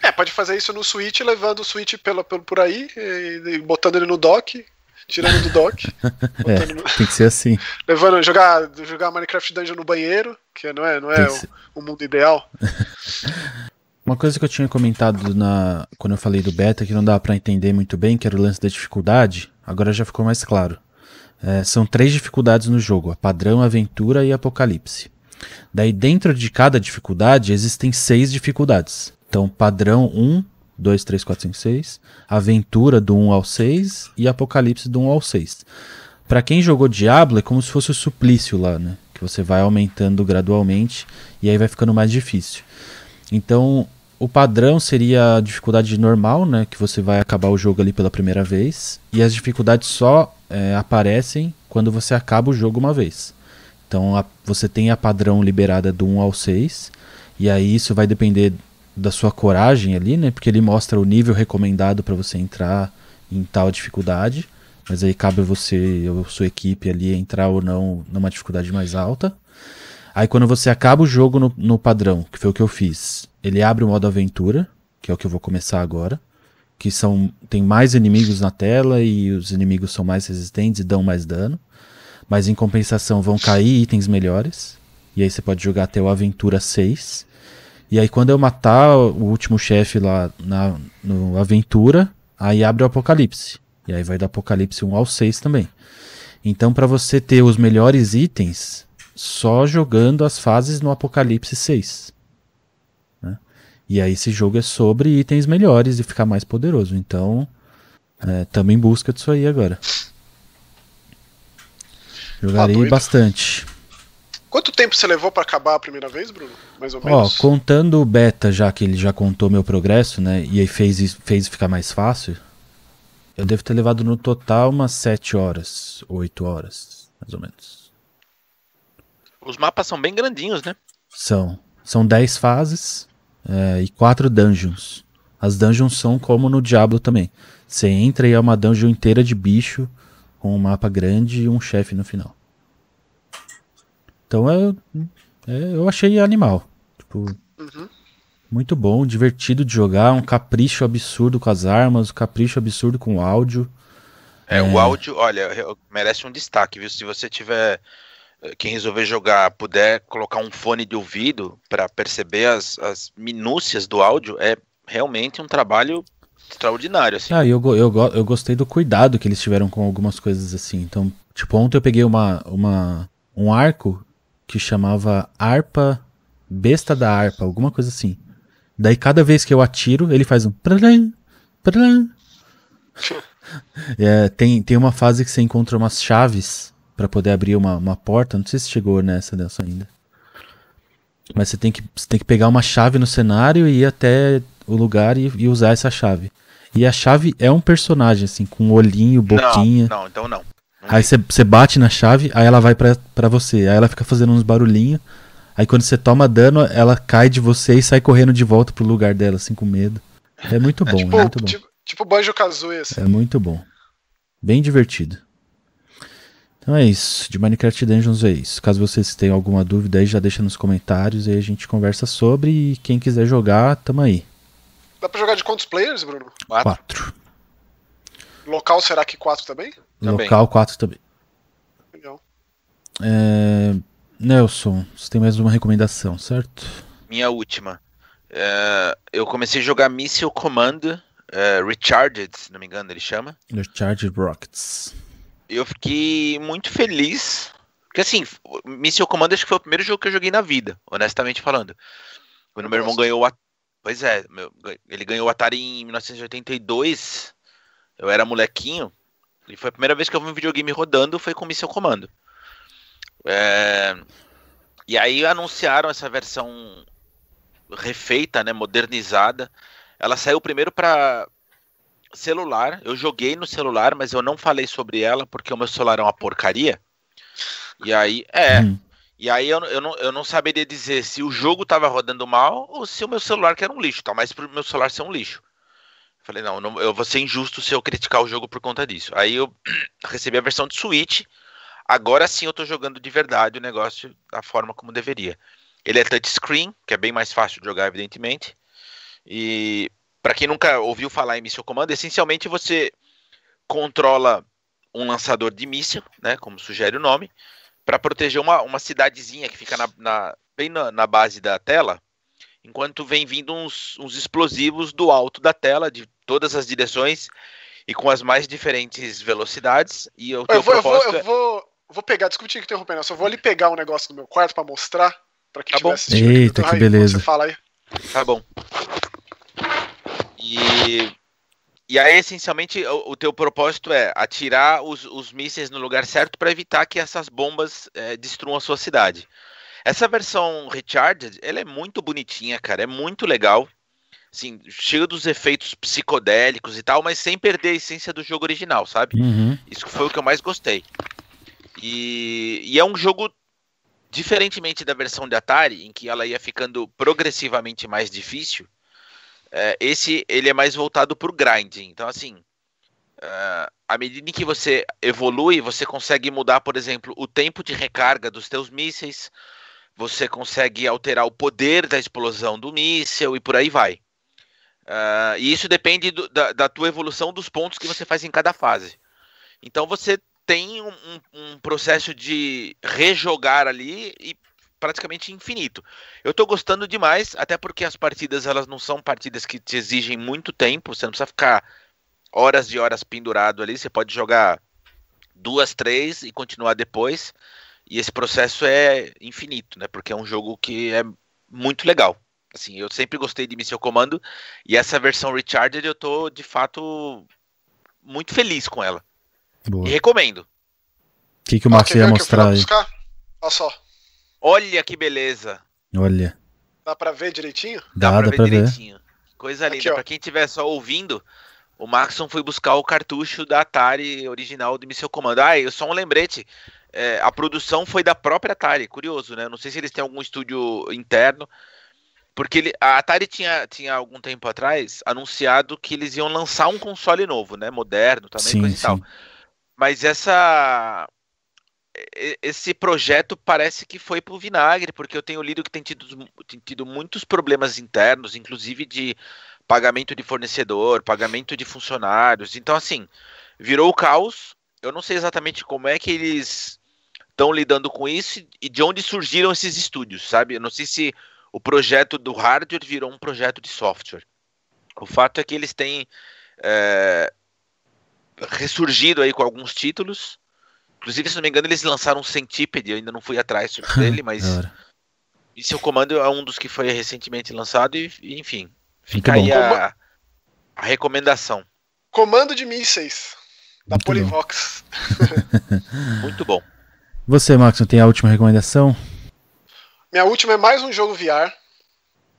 É, pode fazer isso no Switch, levando o Switch pela, pelo, por aí, e, e botando ele no dock, tirando do dock, botando no- tem que ser assim. levando, jogar, jogar Minecraft Dungeon no banheiro, que não é, não é o, ser- o mundo ideal. Uma coisa que eu tinha comentado na quando eu falei do beta que não dava pra entender muito bem, que era o lance da dificuldade, agora já ficou mais claro. É, são três dificuldades no jogo: a padrão, aventura e apocalipse. Daí dentro de cada dificuldade existem seis dificuldades. Então padrão 1, 2, 3, 4, 5, 6, aventura do 1 ao 6 e apocalipse do 1 ao 6. Pra quem jogou Diablo é como se fosse o suplício lá, né? Que você vai aumentando gradualmente e aí vai ficando mais difícil. Então, o padrão seria a dificuldade normal, né? Que você vai acabar o jogo ali pela primeira vez. E as dificuldades só é, aparecem quando você acaba o jogo uma vez. Então, a- você tem a padrão liberada do 1 ao 6. E aí isso vai depender da sua coragem ali, né? Porque ele mostra o nível recomendado para você entrar em tal dificuldade. Mas aí cabe você ou sua equipe ali entrar ou não numa dificuldade mais alta. Aí quando você acaba o jogo no, no padrão, que foi o que eu fiz, ele abre o modo aventura, que é o que eu vou começar agora, que são tem mais inimigos na tela e os inimigos são mais resistentes e dão mais dano, mas em compensação vão cair itens melhores. E aí você pode jogar até o aventura 6. E aí quando eu matar o último chefe lá na no aventura, aí abre o apocalipse. E aí vai do apocalipse 1 ao 6 também. Então para você ter os melhores itens, só jogando as fases no Apocalipse 6. E aí esse jogo é sobre itens melhores e ficar mais poderoso. Então, é, também em busca disso aí agora. Jogarei doido. bastante. Quanto tempo você levou pra acabar a primeira vez, Bruno? Mais ou Ó, menos? contando o beta, já que ele já contou meu progresso, né? E aí fez, fez ficar mais fácil. Eu devo ter levado no total umas 7 horas, 8 horas, mais ou menos. Os mapas são bem grandinhos, né? São. São 10 fases é, e 4 dungeons. As dungeons são como no Diablo também. Você entra e é uma dungeon inteira de bicho, com um mapa grande e um chefe no final. Então é, é- eu achei animal. Tipo, Uhum. muito bom, divertido de jogar, um capricho absurdo com as armas, um capricho absurdo com o áudio. É, o áudio, olha, re- merece um destaque, viu? Se você tiver. Quem resolver jogar, puder colocar um fone de ouvido para perceber as, as minúcias do áudio, é realmente um trabalho extraordinário, assim. Ah, eu, eu, eu gostei do cuidado que eles tiveram com algumas coisas assim. Então, tipo, ontem eu peguei uma, uma, um arco que chamava Arpa, Besta da Arpa, alguma coisa assim. Daí cada vez que eu atiro, ele faz um. É, tem, tem uma fase que você encontra umas chaves pra poder abrir uma, uma porta. Não sei se chegou nessa dessa ainda. Mas você tem que, você tem que pegar uma chave no cenário e ir até o lugar e, e usar essa chave. E a chave é um personagem, assim, com olhinho, boquinha. Não, não então não. não aí você bate na chave, aí ela vai pra, pra você. Aí ela fica fazendo uns barulhinhos. Aí quando você toma dano, ela cai de você e sai correndo de volta pro lugar dela, assim, com medo. É muito bom, é, tipo, é muito bom. Tipo, tipo Banjo Kazooie, assim. É muito bom. Bem divertido. Então é isso. De Minecraft Dungeons é isso. Caso vocês tenham alguma dúvida aí, já deixa nos comentários e a gente conversa sobre. E quem quiser jogar, tamo aí. Dá pra jogar de quantos players, Bruno? Quatro. quatro. Local será que quatro também? Local quatro também. Legal. É... Nelson, você tem mais uma recomendação, certo? Minha última. É... Eu comecei a jogar Missile Command uh, Recharged, se não me engano ele chama. Recharged Rockets. Eu fiquei muito feliz. Porque assim, Missile Command acho que foi o primeiro jogo que eu joguei na vida, honestamente falando. Quando meu irmão ganhou o Pois é, meu, ele ganhou o Atari em 1982. Eu era molequinho. E foi a primeira vez que eu vi um videogame rodando foi com Missile Command. É... E aí anunciaram essa versão refeita, né, modernizada. Ela saiu primeiro para celular. Eu joguei no celular, mas eu não falei sobre ela porque o meu celular é uma porcaria. E aí, é. Hum. E aí eu, eu, não, eu não saberia dizer se o jogo estava rodando mal ou se o meu celular que era um lixo, tá? Mas pro meu celular ser um lixo. Falei, não, não, eu vou ser injusto se eu criticar o jogo por conta disso. Aí eu recebi a versão de Switch. Agora sim eu tô jogando de verdade o negócio da forma como deveria. Ele é touchscreen, que é bem mais fácil de jogar, evidentemente. E para quem nunca ouviu falar em Missile Command, essencialmente você controla um lançador de míssil, né, como sugere o nome, para proteger uma, uma cidadezinha que fica na, na bem na, na, base da tela, enquanto vem vindo uns, uns explosivos do alto da tela, de todas as direções e com as mais diferentes velocidades. E o eu, vou, eu, vou, eu vou, vou pegar, desculpa te interromper, eu só vou ali pegar um negócio do meu quarto para mostrar, para quem tá estiver assistindo. Eita, que beleza. Você fala aí. Tá bom. E, e aí, essencialmente, o, o teu propósito é atirar os, os mísseis no lugar certo para evitar que essas bombas é, destruam a sua cidade. Essa versão Recharged, ela é muito bonitinha, cara, é muito legal. Assim, cheio dos efeitos psicodélicos e tal, mas sem perder a essência do jogo original, sabe? Uhum. Isso foi o que eu mais gostei. E, e é um jogo diferentemente da versão de Atari, em que ela ia ficando progressivamente mais difícil, é, esse ele é mais voltado para o grinding. Então, assim, uh, à medida que você evolui, você consegue mudar, por exemplo, o tempo de recarga dos teus mísseis, você consegue alterar o poder da explosão do míssil e por aí vai. Uh, e isso depende do, da, da, tua evolução dos pontos que você faz em cada fase. Então você tem um, um, um processo de rejogar ali e praticamente infinito. Eu tô gostando demais, até porque as partidas elas não são partidas que te exigem muito tempo, você não precisa ficar horas e horas pendurado ali, você pode jogar duas, três e continuar depois. E esse processo é infinito, né? Porque é um jogo que é muito legal. Assim, eu sempre gostei de Missile Comando e essa versão Recharged eu tô de fato muito feliz com ela. Boa. E recomendo. O que, que o Max ia mostrar aí? Olha só. Olha que beleza. Olha. Dá pra ver direitinho? Dá, dá pra, ver, pra direitinho. Ver. Coisa linda. Aqui, pra quem estiver só ouvindo, o Maxon foi buscar o cartucho da Atari original do Missile Command. Ah, e só um lembrete. É, a produção foi da própria Atari. Curioso, né? Não sei se eles têm algum estúdio interno. Porque ele, a Atari tinha, tinha algum tempo atrás anunciado que eles iam lançar um console novo, né? Moderno também, sim, coisa sim. e tal. Mas essa esse projeto parece que foi pro vinagre, porque eu tenho lido que tem tido, tem tido muitos problemas internos, inclusive de pagamento de fornecedor, pagamento de funcionários. Então, assim, virou o caos. Eu não sei exatamente como é que eles estão lidando com isso e de onde surgiram esses estúdios, sabe? Eu não sei se o projeto do hardware virou um projeto de software. O fato é que eles têm é, ressurgido aí com alguns títulos Inclusive, se não me engano, eles lançaram um Centipede, eu ainda não fui atrás dele, mas. e seu comando é um dos que foi recentemente lançado, e, enfim. Fica aí a, a, recomendação. Comando de mísseis. Da Muito Polivox. Muito bom. Você, Max, tem a última recomendação? Minha última é mais um jogo VR.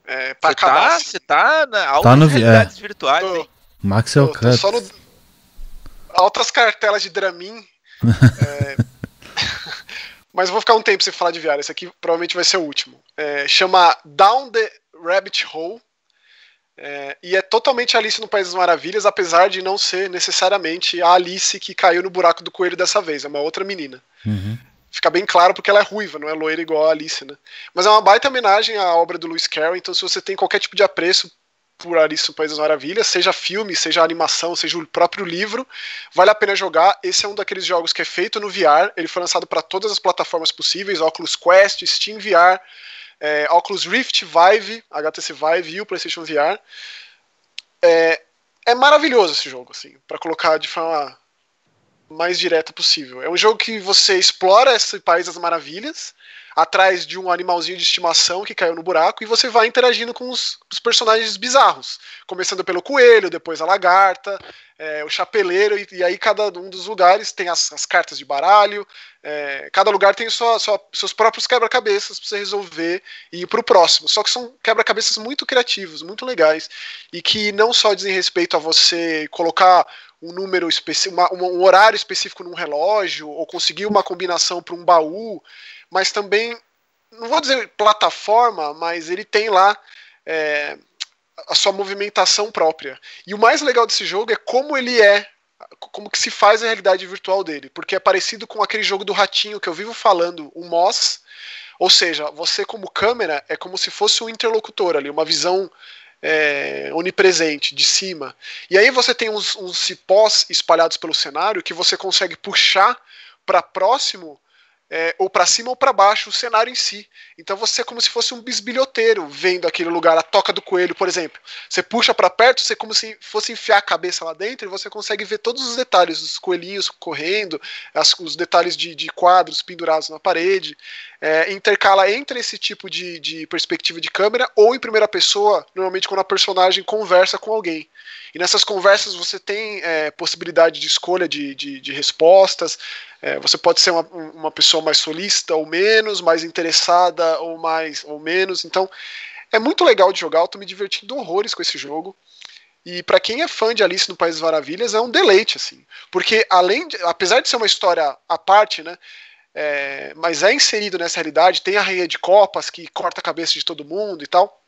É, pra Você tá, acabar. você tá na altas Tá no realidades virtuais, Tô. hein? Max é o só no... Altas cartelas de Dramin. É, Mas vou ficar um tempo sem falar de VR. Esse aqui provavelmente vai ser o último. É, chama Down the Rabbit Hole. É, e é totalmente Alice no País das Maravilhas, apesar de não ser necessariamente a Alice que caiu no buraco do coelho dessa vez. É uma outra menina. Uhum. Fica bem claro porque ela é ruiva, não é loira igual a Alice, né? Mas é uma baita homenagem à obra do Lewis Carroll, então se você tem qualquer tipo de apreço por Alice no País das Maravilhas, seja filme, seja animação, seja o próprio livro, vale a pena jogar. Esse é um daqueles jogos que é feito no VR, ele foi lançado para todas as plataformas possíveis, Oculus Quest, Steam VR, é, Oculus Rift, Vive, HTC Vive e o PlayStation VR. É, é maravilhoso esse jogo, assim, para colocar de forma mais direta possível. É um jogo que você explora esse país das maravilhas, atrás de um animalzinho de estimação que caiu no buraco, e você vai interagindo com os, os personagens bizarros. Começando pelo coelho, depois a lagarta, é, o chapeleiro, e, e aí cada um dos lugares tem as, as cartas de baralho, é, cada lugar tem sua, sua, seus próprios quebra-cabeças para você resolver e ir pro próximo. Só que são quebra-cabeças muito criativos, muito legais, e que não só dizem respeito a você colocar um número específico, um horário específico num relógio, ou conseguir uma combinação para um baú, mas também, não vou dizer plataforma, mas ele tem lá é, a sua movimentação própria. E o mais legal desse jogo é como ele é, como que se faz a realidade virtual dele, porque é parecido com aquele jogo do ratinho que eu vivo falando, o Moss, ou seja, você como câmera é como se fosse um interlocutor ali, uma visão é, onipresente, de cima. E aí você tem uns, uns cipós espalhados pelo cenário que você consegue puxar para próximo é, ou para cima ou para baixo o cenário em si. Então você é como se fosse um bisbilhoteiro vendo aquele lugar, a toca do coelho, por exemplo. Você puxa para perto, você é como se fosse enfiar a cabeça lá dentro e você consegue ver todos os detalhes dos coelhinhos correndo, as, os detalhes de, de, quadros pendurados na parede. É, intercala entre esse tipo de, de perspectiva de câmera ou em primeira pessoa, normalmente quando a personagem conversa com alguém. E nessas conversas você tem é, possibilidade de escolha de, de, de respostas. É, você pode ser uma, uma pessoa mais solista ou menos, mais interessada ou mais ou menos. Então é muito legal de jogar. Eu tô me divertindo horrores com esse jogo. E para quem é fã de Alice no País das Maravilhas é um deleite assim, porque além de, apesar de ser uma história à parte, né? É, mas é inserido nessa realidade. Tem a Rainha de Copas que corta a cabeça de todo mundo e tal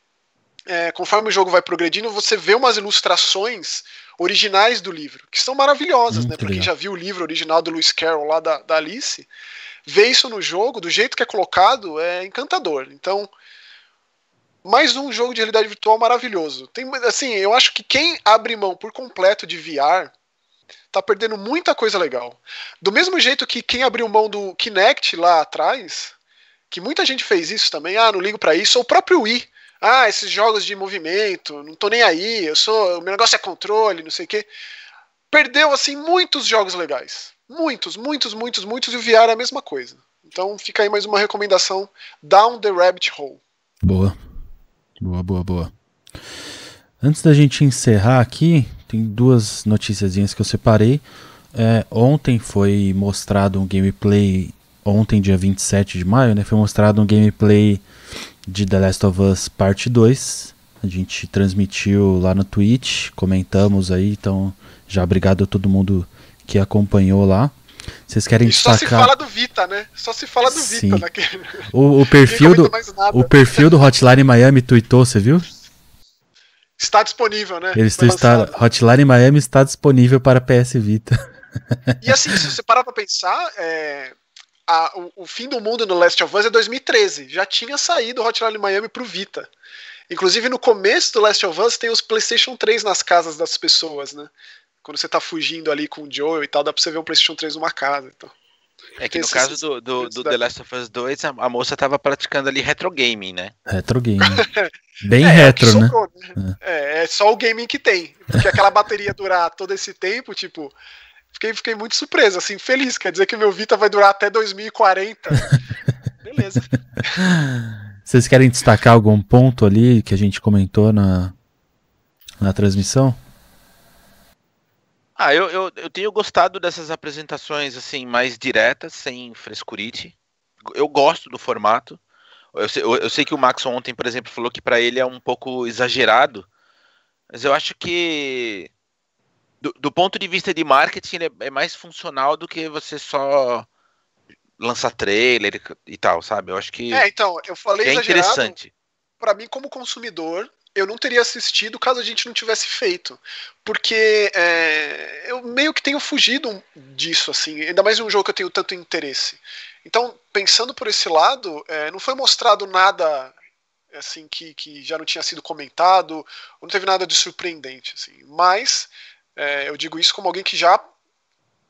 é, conforme o jogo vai progredindo, você vê umas ilustrações originais do livro, que são maravilhosas, né? Pra quem já viu o livro original do Lewis Carroll lá da, da Alice, ver isso no jogo, do jeito que é colocado, é encantador. Então, mais um jogo de realidade virtual maravilhoso. Tem, assim, eu acho que quem abre mão por completo de VR tá perdendo muita coisa legal. Do mesmo jeito que quem abriu mão do Kinect lá atrás, que muita gente fez isso também, ah, não ligo para isso, ou o próprio Wii ah, esses jogos de movimento, não tô nem aí, eu sou, o meu negócio é controle, não sei o quê. Perdeu assim muitos jogos legais. Muitos, muitos, muitos, muitos e o VR é a mesma coisa. Então fica aí mais uma recomendação, Down the Rabbit Hole. Boa. Boa, boa, boa. Antes da gente encerrar aqui, tem duas noticiazinhas que eu separei. É, ontem foi mostrado um gameplay, ontem dia 27 de maio, né, foi mostrado um gameplay de The Last of Us Parte 2. A gente transmitiu lá no Twitch, comentamos aí, então já obrigado a todo mundo que acompanhou lá. Vocês querem e só destacar... se fala do Vita, né? Só se fala do Sim. Vita naquele. O, o perfil do o perfil do Hotline Miami tweetou, você viu? Está disponível, né? Eles está, Hotline Miami está disponível para PS Vita. E assim, se você parar pra pensar, é, a, o, o, fim do mundo no Last of Us é 2013. Já tinha saído o Hotline Miami pro Vita. Inclusive, no começo do Last of Us tem os PlayStation 3 nas casas das pessoas, né? Quando você tá fugindo ali com o Joel e tal, dá pra você ver um PlayStation 3 numa casa. Então. É que no caso do, do, do The Last of Us 2, a, a, moça tava praticando ali retro gaming, né? Retro gaming. Bem é, retro, é né? Sobrou, né? É. é só o gaming que tem. Porque aquela bateria durar todo esse tempo, tipo, Fiquei, fiquei muito surpreso, assim, feliz. Quer dizer que meu Vita vai durar até 2040. Beleza. Vocês querem destacar algum ponto ali que a gente comentou na, na transmissão? Ah, eu, eu, eu tenho gostado dessas apresentações assim mais diretas, sem frescurite. Eu gosto do formato. Eu sei, eu, eu sei que o Max ontem, por exemplo, falou que para ele é um pouco exagerado, mas eu acho que do, do ponto de vista de marketing é, é, mais funcional do que você só lançar trailer e, tal, sabe? Eu acho que é então eu falei é interessante. Para mim como consumidor eu não teria assistido caso a gente não tivesse feito. Porque é, eu meio que tenho fugido disso, assim, ainda mais um jogo que eu tenho tanto interesse. Então, pensando por esse lado, é, não foi mostrado nada assim que, que já não tinha sido comentado, não teve nada de surpreendente. Assim. Mas é, eu digo isso como alguém que já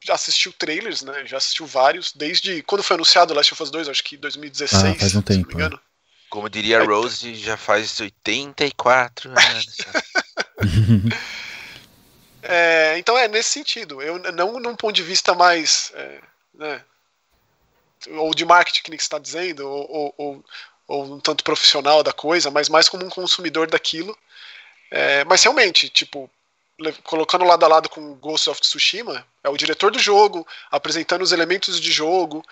assistiu trailers, né? Já assistiu vários, desde quando foi anunciado Last of Us 2, acho que 2016. Ah, faz um tempo. Se não me engano. Como diria Rose, já faz 84 anos. é, então é nesse sentido. Eu não num ponto de vista mais. É, né, ou de marketing, que você está dizendo, ou, ou, ou, ou, um tanto profissional da coisa, mas mais como um consumidor daquilo. É, mas realmente, tipo, colocando lado a lado com Ghost of Tsushima, é o diretor do jogo, apresentando os elementos de jogo,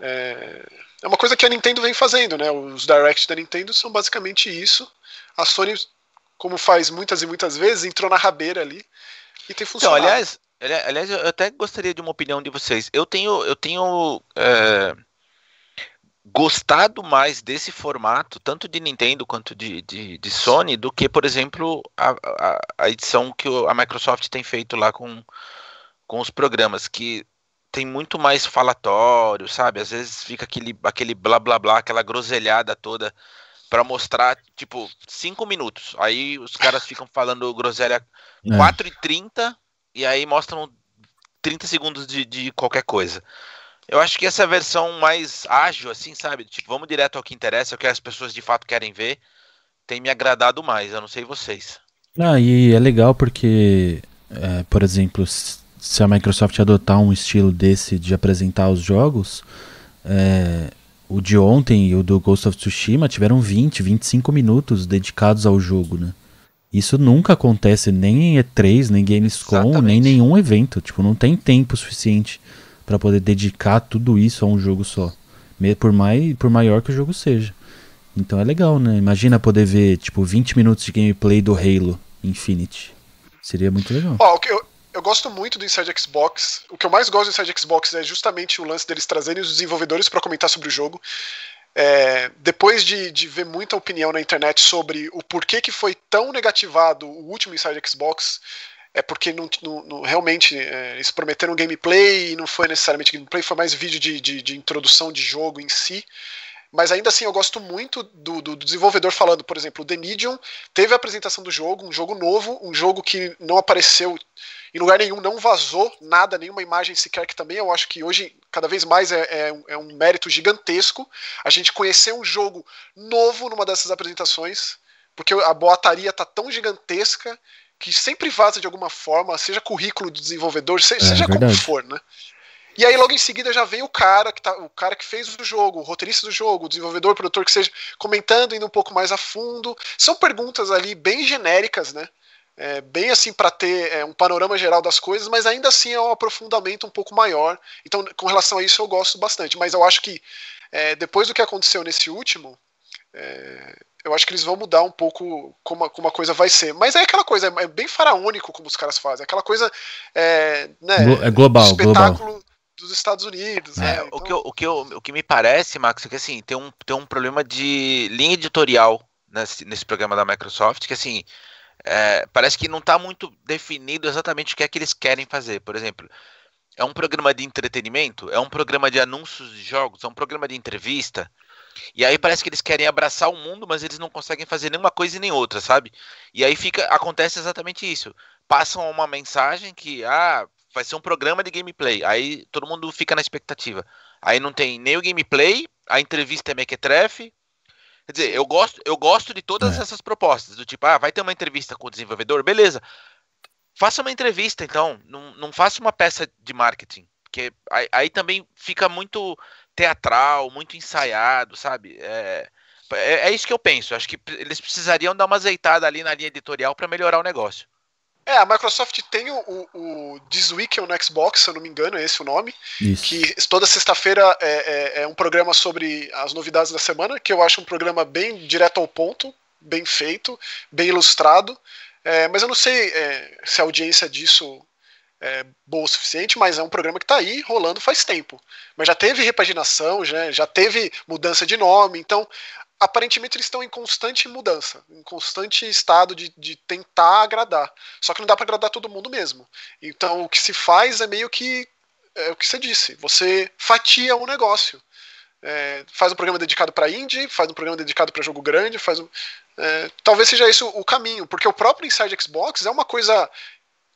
é, é uma coisa que a Nintendo vem fazendo, né? Os directs da Nintendo são basicamente isso. A Sony, como faz muitas e muitas vezes, entrou na rabeira ali e tem funcionado. Então, aliás, aliás, eu até gostaria de uma opinião de vocês. Eu tenho, eu tenho é, gostado mais desse formato, tanto de Nintendo quanto de, de, de Sony, do que, por exemplo, a, a, a edição que a Microsoft tem feito lá com, com os programas, que tem muito mais falatório, sabe? Às vezes fica aquele, aquele blá blá blá, aquela groselhada toda para mostrar, tipo, cinco minutos. Aí os caras ficam falando groselha é. 4 e 30 e aí mostram 30 segundos de, de qualquer coisa. Eu acho que essa versão mais ágil, assim, sabe? Tipo, vamos direto ao que interessa, o que as pessoas de fato querem ver, tem me agradado mais. Eu não sei vocês. Ah, e é legal porque, é, por exemplo, se a Microsoft adotar um estilo desse de apresentar os jogos, é, o de ontem e o do Ghost of Tsushima tiveram 20, 25 minutos dedicados ao jogo, né? Isso nunca acontece nem em E3, nem Gamescom, Exatamente. nem nenhum evento. Tipo, não tem tempo suficiente para poder dedicar tudo isso a um jogo só. Por, mais, por maior que o jogo seja. Então é legal, né? Imagina poder ver, tipo, 20 minutos de gameplay do Halo Infinite. Seria muito legal. Oh, eu, eu gosto muito do Inside Xbox. O que eu mais gosto do Inside Xbox é justamente o lance deles trazerem os desenvolvedores para comentar sobre o jogo. É, depois de, de, ver muita opinião na internet sobre o porquê que foi tão negativado o último Inside Xbox, é porque não, não, não realmente é, eles prometeram gameplay e não foi necessariamente gameplay, foi mais vídeo de, de, de introdução de jogo em si. Mas ainda assim eu gosto muito do, do, do, desenvolvedor falando, por exemplo, o The Medium teve a apresentação do jogo, um jogo novo, um jogo que não apareceu em lugar nenhum, não vazou nada, nenhuma imagem sequer, que também eu acho que hoje cada vez mais é, é, é um mérito gigantesco a gente conhecer um jogo novo numa dessas apresentações, porque a boataria tá tão gigantesca que sempre vaza de alguma forma, seja currículo do desenvolvedor, seja, é, seja como for, né? E aí logo em seguida já vem o cara que tá, o cara que fez o jogo, o roteirista do jogo, o desenvolvedor, o produtor que seja comentando indo um pouco mais a fundo. São perguntas ali bem genéricas, né? É, bem assim para ter é, um panorama geral das coisas, mas ainda assim é um aprofundamento um pouco maior. Então, com relação a isso, eu gosto bastante. Mas eu acho que é, depois do que aconteceu nesse último, é, eu acho que eles vão mudar um pouco como a, como a coisa vai ser. Mas é aquela coisa, é bem faraônico como os caras fazem. Aquela coisa. É, né, é global, espetáculo. Global dos Estados Unidos. É, né? então... o, que eu, o, que eu, o que me parece, Max, é que assim, tem um, tem um problema de linha editorial nesse, nesse programa da Microsoft, que assim, é, parece que não está muito definido exatamente o que é que eles querem fazer. Por exemplo, é um programa de entretenimento, é um programa de anúncios de jogos, é um programa de entrevista. E aí parece que eles querem abraçar o mundo, mas eles não conseguem fazer nenhuma coisa e nem outra, sabe? E aí fica acontece exatamente isso. Passam uma mensagem que ah, vai ser um programa de gameplay. Aí todo mundo fica na expectativa. Aí não tem nem o gameplay, a entrevista é mequetrefe. Quer dizer, eu gosto, eu gosto de todas é. essas propostas. Do tipo, ah, vai ter uma entrevista com o desenvolvedor, beleza. Faça uma entrevista, então. Não, não faça uma peça de marketing. Porque aí, aí também fica muito teatral, muito ensaiado, sabe? É, é, é, isso que eu penso. Acho que eles precisariam dar uma azeitada ali na linha editorial para melhorar o negócio. É, a Microsoft tem o, o, o This Week no Xbox, se eu não me engano, é esse o nome. Isso. Que toda sexta-feira é, é, é um programa sobre as novidades da semana, que eu acho um programa bem direto ao ponto, bem feito, bem ilustrado. É, mas eu não sei é, se a audiência disso é boa o suficiente, mas é um programa que está aí rolando faz tempo. Mas já teve repaginação, já, já teve mudança de nome, então aparentemente eles estão em constante mudança, em constante estado de, de tentar agradar. Só que não dá para agradar todo mundo mesmo. Então o que se faz é meio que é o que você disse, você fatia um negócio. É, faz um programa dedicado para indie, faz um programa dedicado para jogo grande, faz um, é, talvez seja isso o caminho, porque o próprio Inside Xbox é uma coisa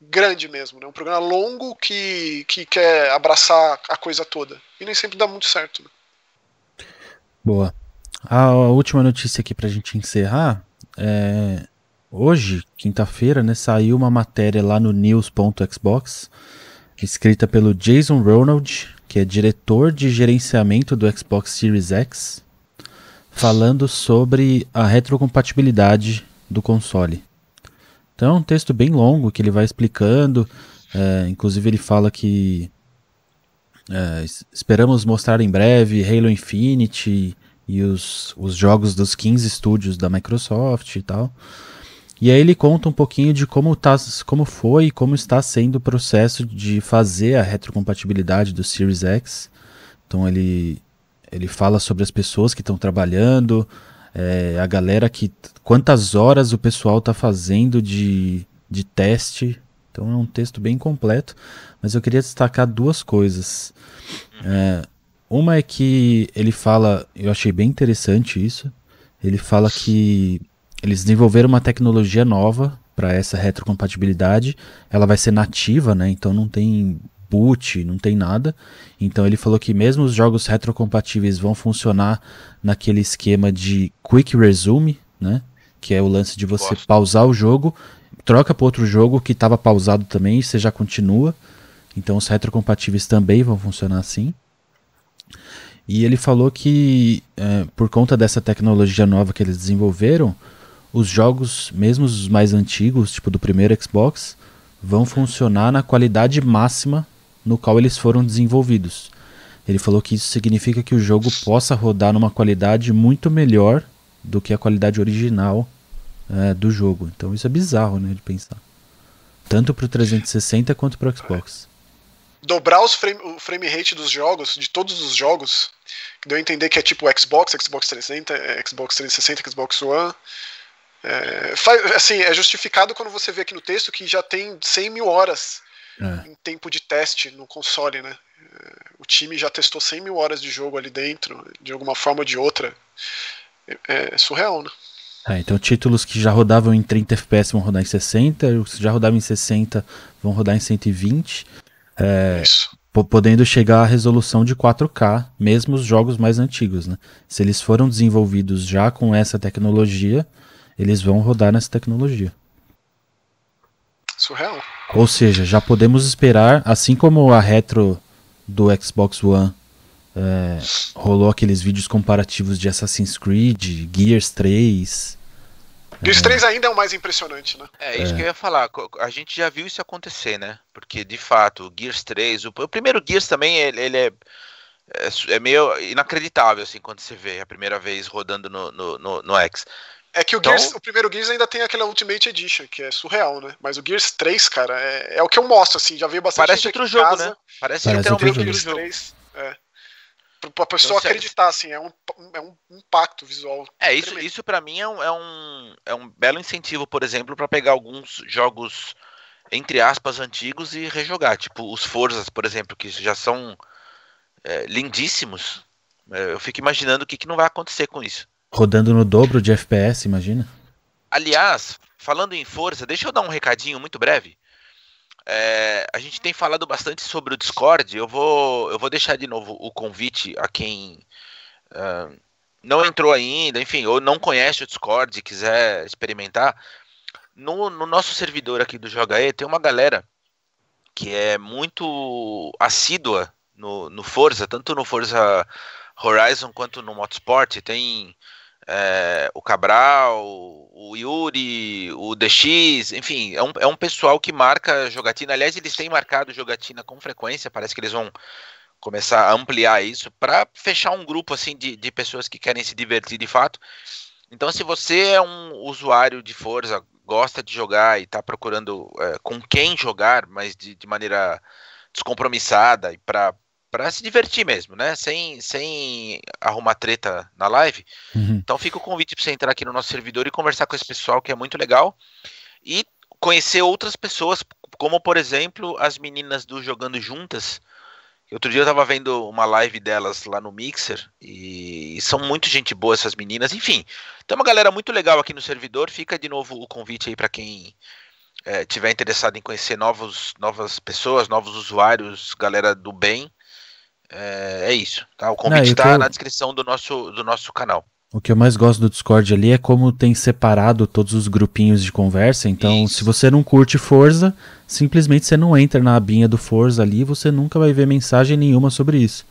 grande mesmo, né? um programa longo que, que quer abraçar a coisa toda. E nem sempre dá muito certo. Né? Boa. A última notícia aqui pra gente encerrar é. Hoje, quinta-feira, né, saiu uma matéria lá no news.xbox, escrita pelo Jason Ronald, que é diretor de gerenciamento do Xbox Series X, falando sobre a retrocompatibilidade do console. Então, é um texto bem longo que ele vai explicando. É, inclusive, ele fala que é, esperamos mostrar em breve Halo Infinite e os, os jogos dos 15 estúdios da Microsoft e tal. E aí ele conta um pouquinho de como, tá, como foi e como está sendo o processo de fazer a retrocompatibilidade do Series X. Então ele, ele fala sobre as pessoas que estão trabalhando, é, a galera que. quantas horas o pessoal está fazendo de, de teste. Então é um texto bem completo. Mas eu queria destacar duas coisas. É, uma é que ele fala, eu achei bem interessante isso. Ele fala que eles desenvolveram uma tecnologia nova para essa retrocompatibilidade. Ela vai ser nativa, né? Então não tem boot, não tem nada. Então ele falou que mesmo os jogos retrocompatíveis vão funcionar naquele esquema de quick resume, né? Que é o lance de você Gosto. pausar o jogo, troca para outro jogo que estava pausado também e você já continua. Então os retrocompatíveis também vão funcionar assim. E ele falou que, é, por conta dessa tecnologia nova que eles desenvolveram, os jogos, mesmo os mais antigos, tipo do primeiro Xbox, vão funcionar na qualidade máxima no qual eles foram desenvolvidos. Ele falou que isso significa que o jogo possa rodar numa qualidade muito melhor do que a qualidade original é, do jogo. Então isso é bizarro, né, de pensar. Tanto para o 360 quanto para o Xbox dobrar os frame, o frame rate dos jogos, de todos os jogos, que deu a entender que é tipo Xbox, Xbox 360, é, Xbox 360, Xbox One. É, faz, assim, é justificado quando você vê aqui no texto que já tem 100 mil horas é. em tempo de teste no console, né? É, o time já testou 100 mil horas de jogo ali dentro, de alguma forma ou de outra. É, é surreal, né? É, então títulos que já rodavam em 30 FPS vão rodar em 60, os que já rodavam em 60 vão rodar em 120. É, podendo chegar à resolução de 4K, mesmo os jogos mais antigos. Né? Se eles foram desenvolvidos já com essa tecnologia, eles vão rodar nessa tecnologia. Surreal. Ou seja, já podemos esperar, assim como a retro do Xbox One é, rolou aqueles vídeos comparativos de Assassin's Creed, Gears 3, Gears 3 uhum. ainda é o mais impressionante, né? É, isso é. que eu ia falar. A gente já viu isso acontecer, né? Porque, de fato, o Gears 3, o, o primeiro Gears também, ele, ele é, é, é, meio inacreditável, assim, quando você vê a primeira vez rodando no, no, no, no X. É que o, então... Gears, o primeiro Gears ainda tem aquela Ultimate Edition, que é surreal, né? Mas o Gears 3, cara, é, é o que eu mostro, assim, já veio bastante Parece outro jogo, casa. né? Parece, Parece literalmente outro jogo. 3, é pra pessoa então, acreditar, assim, é um, é um impacto visual. É, isso, isso para mim é um, é, um, é um belo incentivo, por exemplo, para pegar alguns jogos, entre aspas, antigos e rejogar. Tipo, os Forzas, por exemplo, que já são é, lindíssimos. É, eu fico imaginando o que, que não vai acontecer com isso. Rodando no dobro de FPS, imagina. Aliás, falando em Forza, deixa eu dar um recadinho muito breve. É, a gente tem falado bastante sobre o Discord. Eu vou, eu vou deixar de novo o convite a quem uh, não entrou ainda, enfim, ou não conhece o Discord e quiser experimentar. No, no nosso servidor aqui do Joga E tem uma galera que é muito assídua no, no Forza, tanto no Forza Horizon quanto no Motorsport. Tem é, o Cabral, o Yuri, o DX, enfim, é um, é um pessoal que marca jogatina. Aliás, eles têm marcado jogatina com frequência, parece que eles vão começar a ampliar isso para fechar um grupo assim de, de pessoas que querem se divertir de fato. Então, se você é um usuário de Forza, gosta de jogar e está procurando é, com quem jogar, mas de, de maneira descompromissada e para para se divertir mesmo, né? Sem, sem arrumar treta na live. Uhum. Então fica o convite para você entrar aqui no nosso servidor e conversar com esse pessoal que é muito legal e conhecer outras pessoas, como por exemplo as meninas do Jogando Juntas. Outro dia eu tava vendo uma live delas lá no Mixer e, e são muito gente boa essas meninas. Enfim, tem uma galera muito legal aqui no servidor. Fica de novo o convite aí para quem é, tiver interessado em conhecer novos, novas pessoas, novos usuários, galera do bem. É, é isso, tá? O convite está eu... na descrição do nosso, do nosso canal. O que eu mais gosto do Discord ali é como tem separado todos os grupinhos de conversa. Então, Isso. se você não curte Forza, simplesmente você não entra na abinha do Forza ali, você nunca vai ver mensagem nenhuma sobre isso.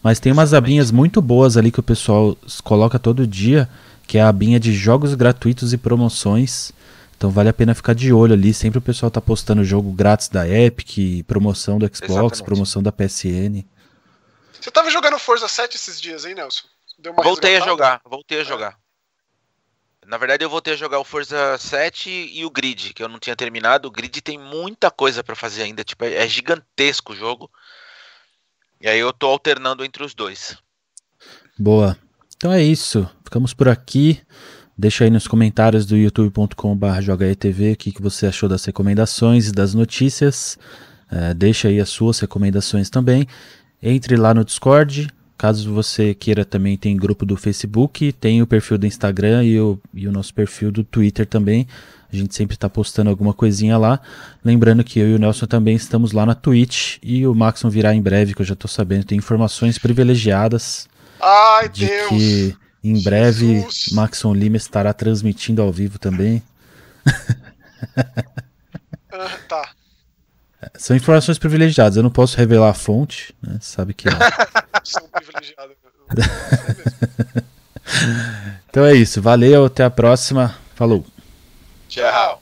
Mas tem umas abinhas muito boas ali que o pessoal coloca todo dia, que é a abinha de jogos gratuitos e promoções. Então vale a pena ficar de olho ali. Sempre o pessoal tá postando jogo grátis da Epic, promoção do Xbox, Exatamente. promoção da PSN. Você tava jogando Forza 7 esses dias, hein, Nelson? voltei a jogar, voltei a é. jogar. Na verdade, eu voltei a jogar o Forza 7 e o Grid, que eu não tinha terminado. O Grid tem muita coisa para fazer ainda, tipo, é gigantesco o jogo. E aí eu tô alternando entre os dois. Boa. Então é isso. Ficamos por aqui. Deixa aí nos comentários do youtube.com.br jogaetv o que, que você achou das recomendações e das notícias. É, deixa aí as suas recomendações também. Entre lá no Discord. Caso você queira também, tem grupo do Facebook, tem o perfil do Instagram e o, e o nosso perfil do Twitter também. A gente sempre está postando alguma coisinha lá. Lembrando que eu e o Nelson também estamos lá na Twitch e o Maxon virá em breve, que eu já estou sabendo. Tem informações privilegiadas Ai, de Deus. que em breve Jesus. Maxon Lima estará transmitindo ao vivo também. Ah, tá. São informações privilegiadas, eu não posso revelar a fonte, né? Sabe que. É. São então é isso, valeu, até a próxima. Falou. Tchau.